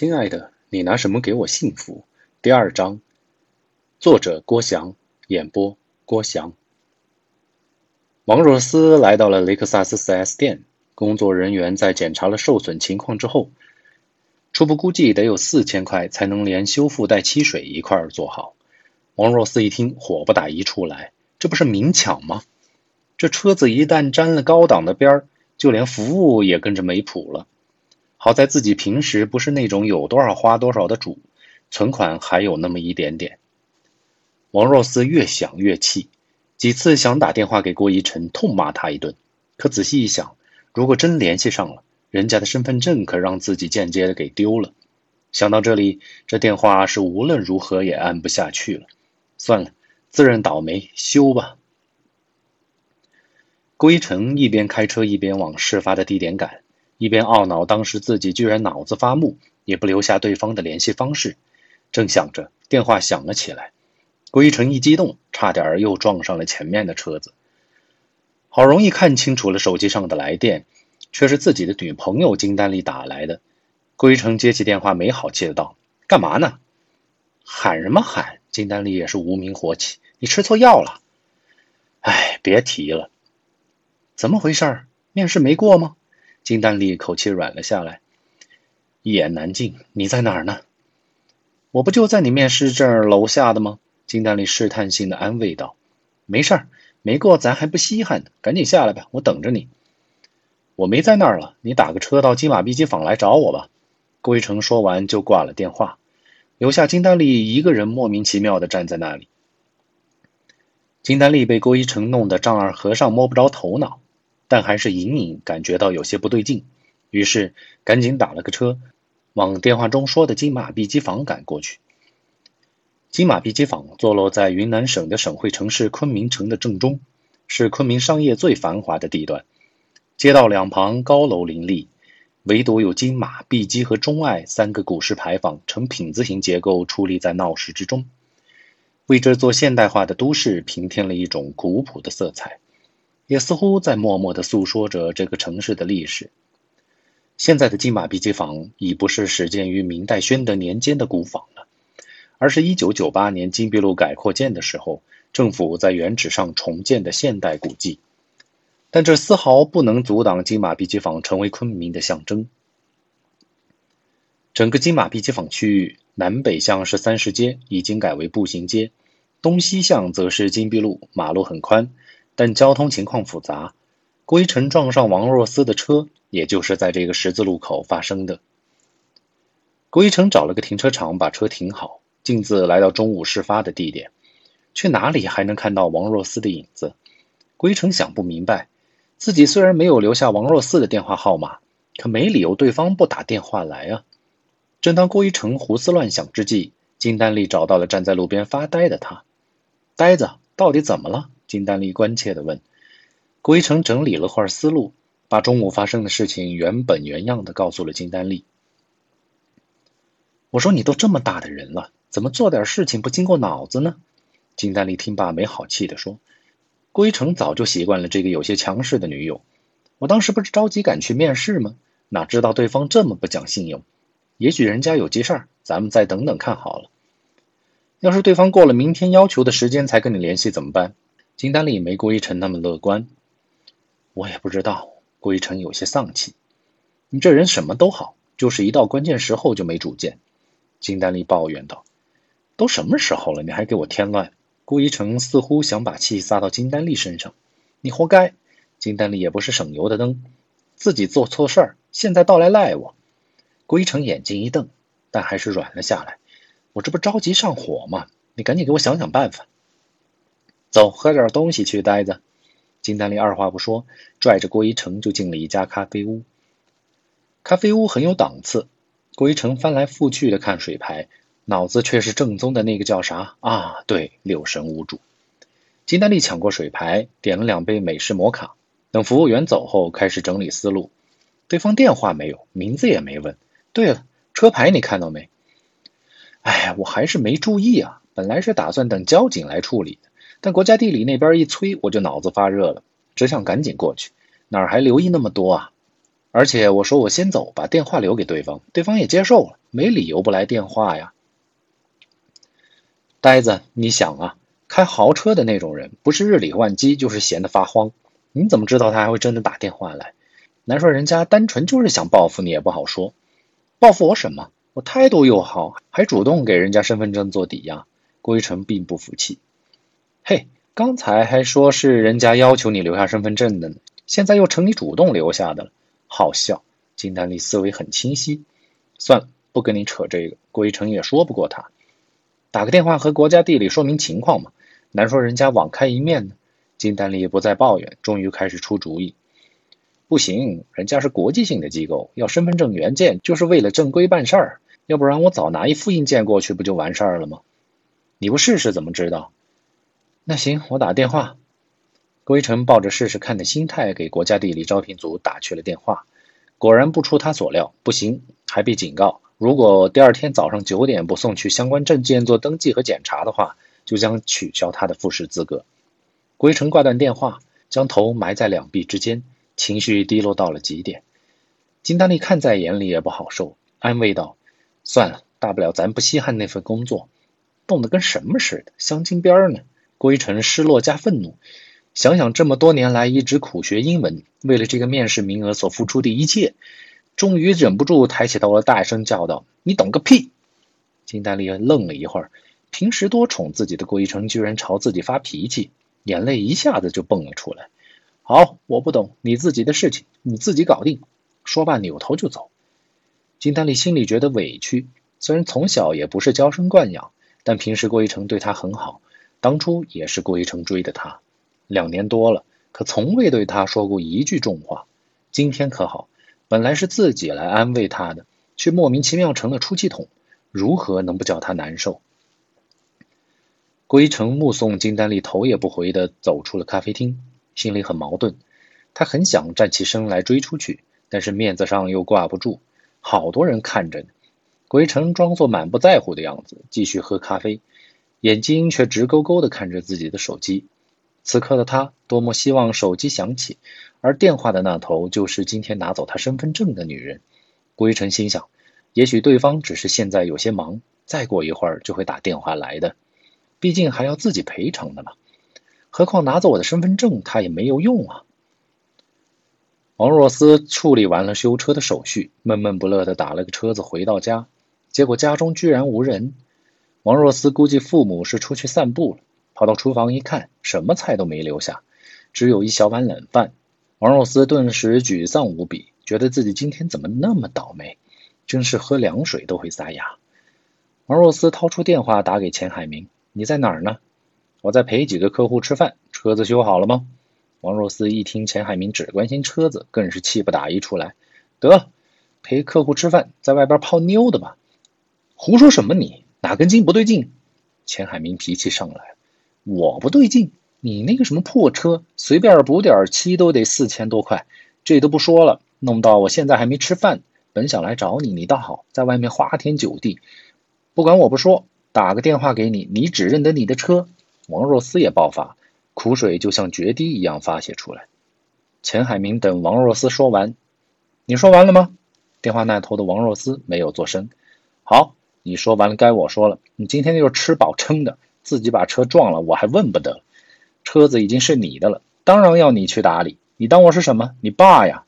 亲爱的，你拿什么给我幸福？第二章，作者郭翔，演播郭翔。王若思来到了雷克萨斯 4S 店，工作人员在检查了受损情况之后，初步估计得有四千块才能连修复带漆水一块儿做好。王若思一听，火不打一处来，这不是明抢吗？这车子一旦沾了高档的边儿，就连服务也跟着没谱了。好在自己平时不是那种有多少花多少的主，存款还有那么一点点。王若思越想越气，几次想打电话给郭一晨痛骂他一顿，可仔细一想，如果真联系上了，人家的身份证可让自己间接的给丢了。想到这里，这电话是无论如何也按不下去了。算了，自认倒霉，修吧。郭一晨一边开车一边往事发的地点赶。一边懊恼当时自己居然脑子发木，也不留下对方的联系方式，正想着，电话响了起来。郭一成一激动，差点又撞上了前面的车子。好容易看清楚了手机上的来电，却是自己的女朋友金丹丽打来的。郭一成接起电话，没好气的道：“干嘛呢？喊什么喊？”金丹丽也是无名火起：“你吃错药了？”哎，别提了，怎么回事？面试没过吗？金丹丽口气软了下来，一言难尽。你在哪儿呢？我不就在你面试这儿楼下的吗？金丹丽试探性的安慰道：“没事儿，没过咱还不稀罕呢。赶紧下来吧，我等着你。”我没在那儿了，你打个车到金马碧鸡坊来找我吧。郭一成说完就挂了电话，留下金丹丽一个人莫名其妙的站在那里。金丹丽被郭一成弄得丈二和尚摸不着头脑。但还是隐隐感觉到有些不对劲，于是赶紧打了个车，往电话中说的金马碧鸡坊赶过去。金马碧鸡坊坐落在云南省的省会城市昆明城的正中，是昆明商业最繁华的地段。街道两旁高楼林立，唯独有金马、碧鸡和钟爱三个古式牌坊呈品字形结构矗立在闹市之中，为这座现代化的都市平添了一种古朴的色彩。也似乎在默默地诉说着这个城市的历史。现在的金马碧鸡坊已不是始建于明代宣德年间的古坊了，而是一九九八年金碧路改扩建的时候，政府在原址上重建的现代古迹。但这丝毫不能阻挡金马碧鸡坊成为昆明的象征。整个金马碧鸡坊区域南北向是三十街，已经改为步行街；东西向则是金碧路，马路很宽。但交通情况复杂，郭一晨撞上王若思的车，也就是在这个十字路口发生的。郭一成找了个停车场把车停好，径自来到中午事发的地点，去哪里还能看到王若思的影子？郭一成想不明白，自己虽然没有留下王若思的电话号码，可没理由对方不打电话来啊。正当郭一成胡思乱想之际，金丹丽找到了站在路边发呆的他。呆子，到底怎么了？金丹丽关切地问：“郭一成整理了会儿思路，把中午发生的事情原本原样的告诉了金丹丽。我说：‘你都这么大的人了，怎么做点事情不经过脑子呢？’金丹丽听罢没好气地说：‘郭一成早就习惯了这个有些强势的女友，我当时不是着急赶去面试吗？哪知道对方这么不讲信用。也许人家有急事儿，咱们再等等看好了。要是对方过了明天要求的时间才跟你联系怎么办？’”金丹丽没郭一成那么乐观，我也不知道。郭一成有些丧气。你这人什么都好，就是一到关键时候就没主见。金丹丽抱怨道：“都什么时候了，你还给我添乱？”郭一成似乎想把气撒到金丹丽身上。你活该！金丹丽也不是省油的灯，自己做错事儿，现在倒来赖我。郭一成眼睛一瞪，但还是软了下来。我这不着急上火吗？你赶紧给我想想办法。走，喝点东西去。呆子，金丹丽二话不说，拽着郭一成就进了一家咖啡屋。咖啡屋很有档次。郭一成翻来覆去的看水牌，脑子却是正宗的那个叫啥啊？对，六神无主。金丹丽抢过水牌，点了两杯美式摩卡。等服务员走后，开始整理思路。对方电话没有，名字也没问。对了，车牌你看到没？哎，我还是没注意啊。本来是打算等交警来处理的。但国家地理那边一催，我就脑子发热了，只想赶紧过去，哪儿还留意那么多啊？而且我说我先走，把电话留给对方，对方也接受了。没理由不来电话呀。呆子，你想啊，开豪车的那种人，不是日理万机，就是闲得发慌。你怎么知道他还会真的打电话来？难说人家单纯就是想报复你也不好说。报复我什么？我态度又好，还主动给人家身份证做抵押。郭一成并不服气。嘿，刚才还说是人家要求你留下身份证的呢，现在又成你主动留下的了，好笑。金丹丽思维很清晰。算了，不跟你扯这个。郭一成也说不过他。打个电话和国家地理说明情况嘛，难说人家网开一面呢。金丹丽不再抱怨，终于开始出主意。不行，人家是国际性的机构，要身份证原件就是为了正规办事儿，要不然我早拿一复印件过去不就完事儿了吗？你不试试怎么知道？那行，我打电话。郭一成抱着试试看的心态给国家地理招聘组打去了电话，果然不出他所料，不行，还被警告。如果第二天早上九点不送去相关证件做登记和检查的话，就将取消他的复试资格。归成挂断电话，将头埋在两臂之间，情绪低落到了极点。金丹丽看在眼里也不好受，安慰道：“算了，大不了咱不稀罕那份工作，冻得跟什么似的，镶金边呢。”归成失落加愤怒，想想这么多年来一直苦学英文，为了这个面试名额所付出的一切。终于忍不住抬起头来，大声叫道：“你懂个屁！”金丹丽愣了一会儿，平时多宠自己的郭一成居然朝自己发脾气，眼泪一下子就蹦了出来。“好，我不懂，你自己的事情你自己搞定。”说罢，扭头就走。金丹丽心里觉得委屈，虽然从小也不是娇生惯养，但平时郭一成对她很好，当初也是郭一成追的她，两年多了，可从未对她说过一句重话。今天可好？本来是自己来安慰他的，却莫名其妙成了出气筒，如何能不叫他难受？郭一成目送金丹丽头也不回的走出了咖啡厅，心里很矛盾。他很想站起身来追出去，但是面子上又挂不住，好多人看着呢。郭一成装作满不在乎的样子，继续喝咖啡，眼睛却直勾勾的看着自己的手机。此刻的他多么希望手机响起。而电话的那头就是今天拿走他身份证的女人。郭一成心想，也许对方只是现在有些忙，再过一会儿就会打电话来的。毕竟还要自己赔偿的嘛。何况拿走我的身份证，他也没有用啊。王若思处理完了修车的手续，闷闷不乐的打了个车子回到家，结果家中居然无人。王若思估计父母是出去散步了，跑到厨房一看，什么菜都没留下，只有一小碗冷饭。王若思顿时沮丧无比，觉得自己今天怎么那么倒霉，真是喝凉水都会撒牙。王若思掏出电话打给钱海明：“你在哪儿呢？我在陪几个客户吃饭。车子修好了吗？”王若思一听钱海明只关心车子，更是气不打一处来：“得，陪客户吃饭，在外边泡妞的吧？胡说什么？你哪根筋不对劲？”钱海明脾气上来：“我不对劲。”你那个什么破车，随便补点漆都得四千多块，这都不说了，弄到我现在还没吃饭。本想来找你，你倒好，在外面花天酒地。不管我不说，打个电话给你，你只认得你的车。王若思也爆发，苦水就像决堤一样发泄出来。钱海明等王若思说完，你说完了吗？电话那头的王若思没有作声。好，你说完了，该我说了。你今天就是吃饱撑的，自己把车撞了，我还问不得。车子已经是你的了，当然要你去打理。你当我是什么？你爸呀？